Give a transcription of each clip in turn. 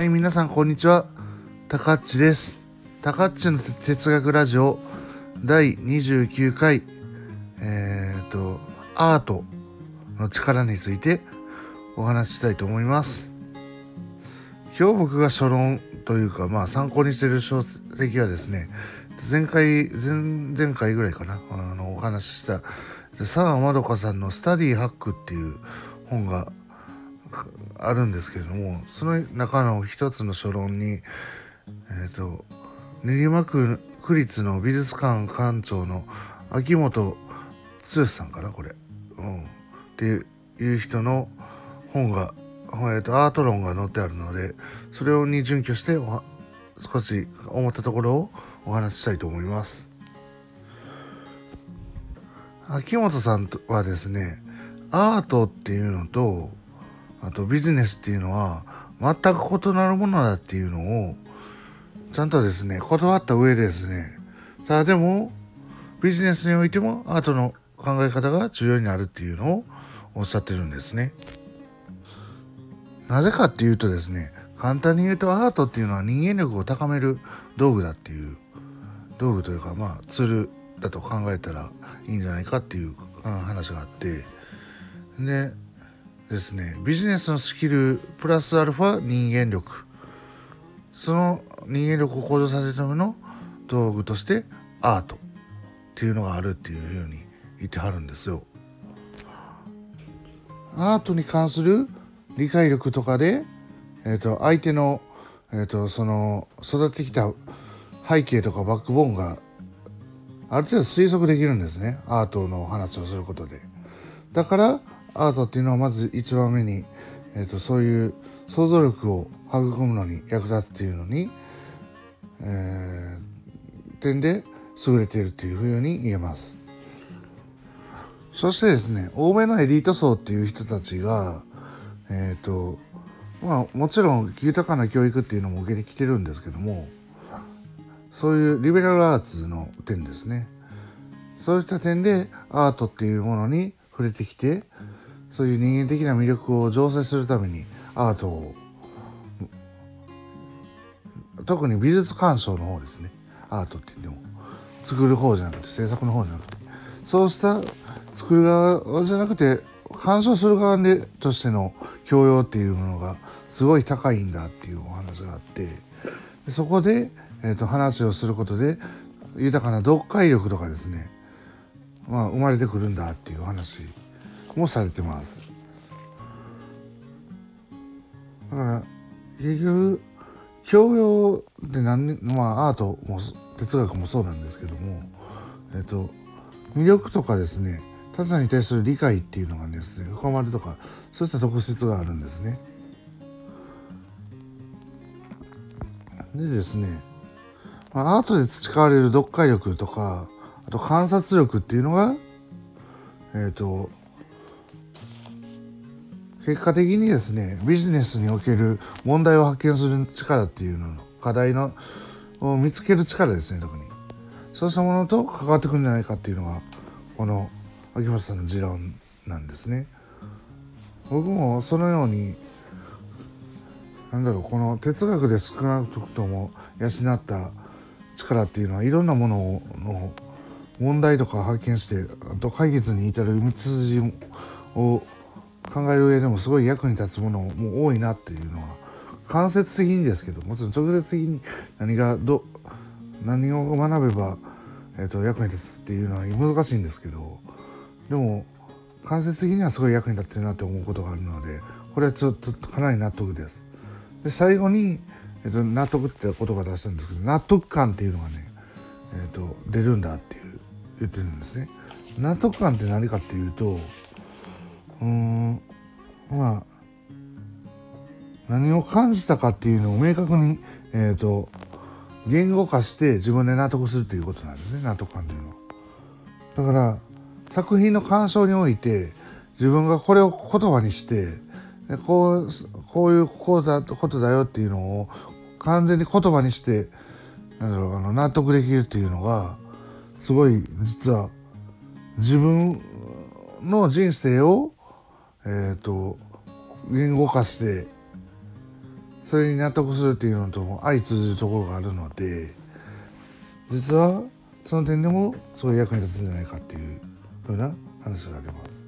はい、皆さん、こんにちは。たかっちです。たかっちの哲学ラジオ第29回、えっ、と、アートの力についてお話ししたいと思います。今日僕が書論というか、まあ参考にしている書籍はですね、前回、前々回ぐらいかな、あの、お話しした、佐川まどかさんのスタディハックっていう本があるんですけれどもその中の一つの書論にえっ、と練馬区区立の美術館館長の秋元剛さんかなこれ、うん、っていう人の本が、えー、とアート論が載ってあるのでそれに準拠して少し思ったところをお話ししたいと思います。秋元さんはですねアートっていうのとあとビジネスっていうのは全く異なるものだっていうのをちゃんとですね断った上でですねただでもビジネスにおいてもアートの考え方が重要になるっていうのをおっしゃってるんですね。なぜかっていうとですね簡単に言うとアートっていうのは人間力を高める道具だっていう道具というかまあツールだと考えたらいいんじゃないかっていう話があってでですねビジネスのスキルプラスアルファ人間力その人間力を向上させるための道具としてアートっていうのがあるっていうふうに言ってはるんですよ。アートに関する理解力とかで、えー、と相手の、えー、とその育ってきた背景とかバックボーンがある程度推測できるんですねアートの話をすることで。だからアートっていうのはまず一番目に、えー、とそういう想像力を育むのに役立つっていうのに、えー、点で優れているっていうふうに言えます。そしてですね欧米のエリート層っていう人たちがえっ、ー、とまあもちろん豊かな教育っていうのも受けてきてるんですけどもそういうリベラルアーツの点ですねそういった点でアートっていうものに触れてきてそういう人間的な魅力を醸成するためにアートを特に美術鑑賞の方ですね。アートって言っても作る方じゃなくて制作の方じゃなくて。そうした作る側じゃなくて鑑賞する側でとしての教養っていうものがすごい高いんだっていうお話があってそこで、えーと、話をすることで豊かな読解力とかですね、まあ、生まれてくるんだっていう話もされてます。だから結局教養って何まあアートも哲学もそうなんですけどもえっと魅力とかですね他者に対する理解っていうのがですね深まるとかそういった特質があるんですね。でですね、まあ、アートで培われる読解力とかあと観察力っていうのがえっ、ー、と結果的にですねビジネスにおける問題を発見する力っていうのの課題のを見つける力ですね特に。そうしたものと関わってくるんじゃないかっていうのがこの秋元さんの持論なんですね。僕もそのようになんだろうこの哲学で少なくとも養った力っていうのはいろんなものの問題とか発見してあと解決に至る道筋を考える上でもすごい役に立つものも多いなっていうのは間接的にですけどもちろん直接的に何がど何を学べば、えーと、役に立つっていうのは難しいんですけどでも間接的にはすごい役に立ってるなって思うことがあるのでこれはちょっとかなり納得です。で最後に、えーと、納得って言葉出したんですけど納得感っていうのがね、えーと出るんだっていう言ってるんですね。納得感って何かっていうとうんまあ何を感じたかっていうのを明確に、えーと、言語化して自分で納得するっていうことなんですね納得感っていうのは。だから作品の鑑賞において自分がこれを言葉にしてこうこういうこうだことだよっていうのを完全に言葉にしてなんだろうあの納得できるっていうのがすごい実は自分の人生をえっ、ー、と言語化してそれに納得するっていうのとも相通じるところがあるので実はその点でもそういう役に立つんじゃないかっていうふうな話があります。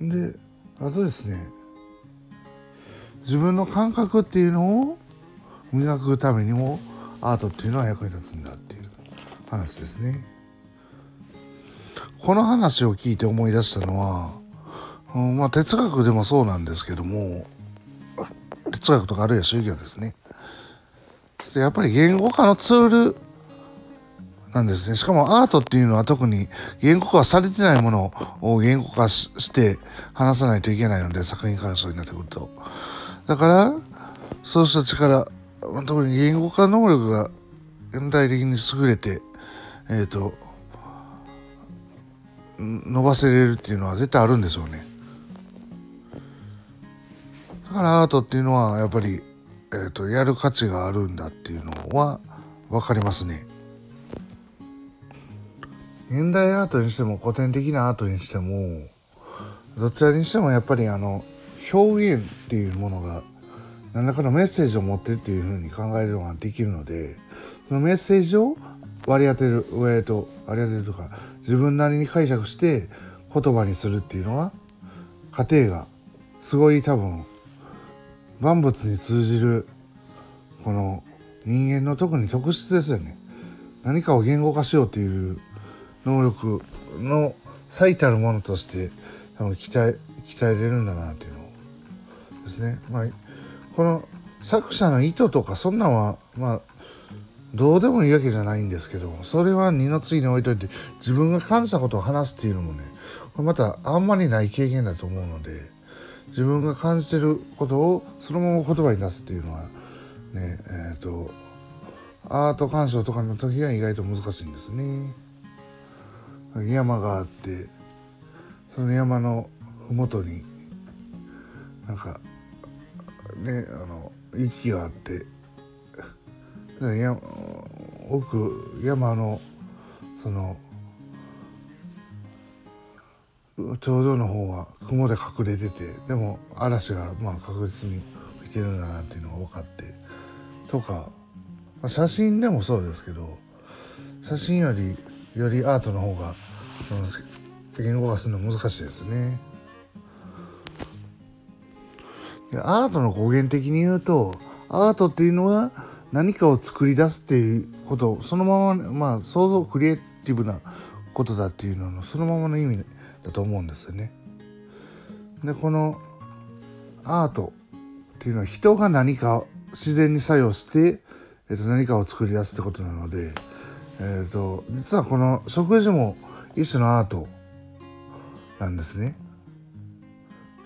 であとですね自分の感覚っていうのを磨くためにもアートっていうのは役に立つんだっていう話ですね。この話を聞いて思い出したのは、うん、まあ哲学でもそうなんですけども哲学とかあるいは宗教ですね。やっぱり言語化のツールなんですね。しかもアートっていうのは特に言語化されてないものを言語化して話さないといけないので、作品鑑賞になってくると。だから、そうした力、特に言語化能力が現代的に優れて、えっ、ー、と、伸ばせれるっていうのは絶対あるんでしょうね。だからアートっていうのはやっぱり、えっ、ー、と、やる価値があるんだっていうのは分かりますね。現代アートにしても古典的なアートにしてもどちらにしてもやっぱりあの表現っていうものが何らかのメッセージを持ってるっていうふうに考えるのができるのでそのメッセージを割り当てる上と割り当てるとか自分なりに解釈して言葉にするっていうのは過程がすごい多分万物に通じるこの人間の特に特質ですよね。何かを言語化しようっていう能力の最たるものとして多分鍛え鍛えれるんだなっていうのですね。まあ、この作者の意図とかそんなんはまあどうでもいいわけじゃないんですけどそれは二の次に置いといて自分が感じたことを話すっていうのもねこれまたあんまりない経験だと思うので自分が感じてることをそのまま言葉に出すっていうのはねえっ、ー、とアート鑑賞とかの時は意外と難しいんですね。山があってその山の麓になんかねあの雪があってや奥山のその頂上の方は雲で隠れててでも嵐がまあ確実に吹いてるんだなっていうのが分かってとか、まあ、写真でもそうですけど写真よりよりアートの方が言語化するの難しいですね。アートの語源的に言うとアートっていうのは何かを作り出すっていうことそのまままあ想像クリエイティブなことだっていうののそのままの意味だと思うんですよね。でこのアートっていうのは人が何か自然に作用して、えっと、何かを作り出すってことなので、えっと実はこの食事も一種のアートなんですね。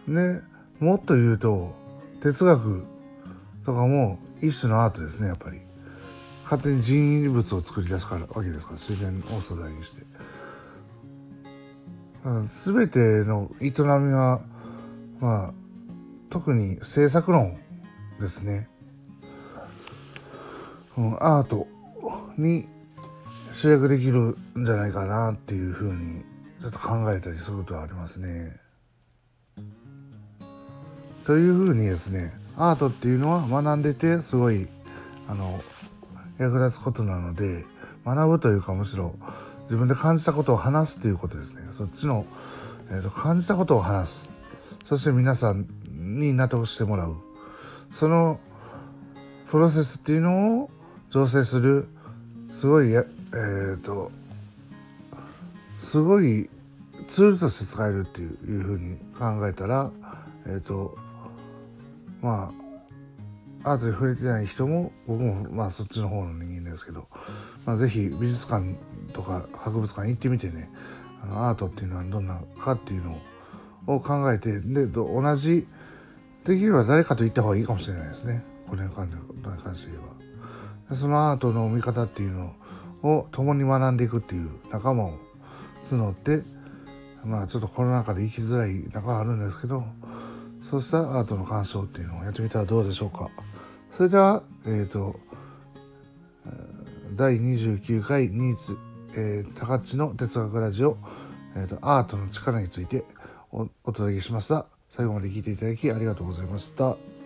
で、もっと言うと、哲学とかも一種のアートですね、やっぱり。勝手に人為物を作り出すからわけですから、自然を素材にして。すべての営みは、まあ、特に制作論ですね。うん、アートに集約できるんじゃないかなっていうふうにちょっと考えたりすることはありますね。というふうにですねアートっていうのは学んでてすごいあの役立つことなので学ぶというかむしろ自分で感じたことを話すということですね。そっちの、えーと、感じたことを話す。そして皆さんに納得してもらう。そのプロセスっていうのを醸成するすごいえっ、ー、とすごいツールとして使えるっていういうふうに考えたらえっ、ー、とまあアートに触れてない人も僕もまあそっちの方の人間ですけど、まあ、是非美術館とか博物館行ってみてねあのアートっていうのはどんなかっていうのを考えてで同じできれば誰かと行った方がいいかもしれないですねこれに関して言えば。そのアートの見方っていうのを共に学んでいくっていう仲間を募ってまあちょっとコロナ禍で生きづらい中はあるんですけどそうしたアートの感想っていうのをやってみたらどうでしょうかそれではえっ、ー、と第29回ニーツ、えー、高知の哲学ラジオ、えーと、アートの力についておお届けしました最後まで聞いていただきありがとうございました。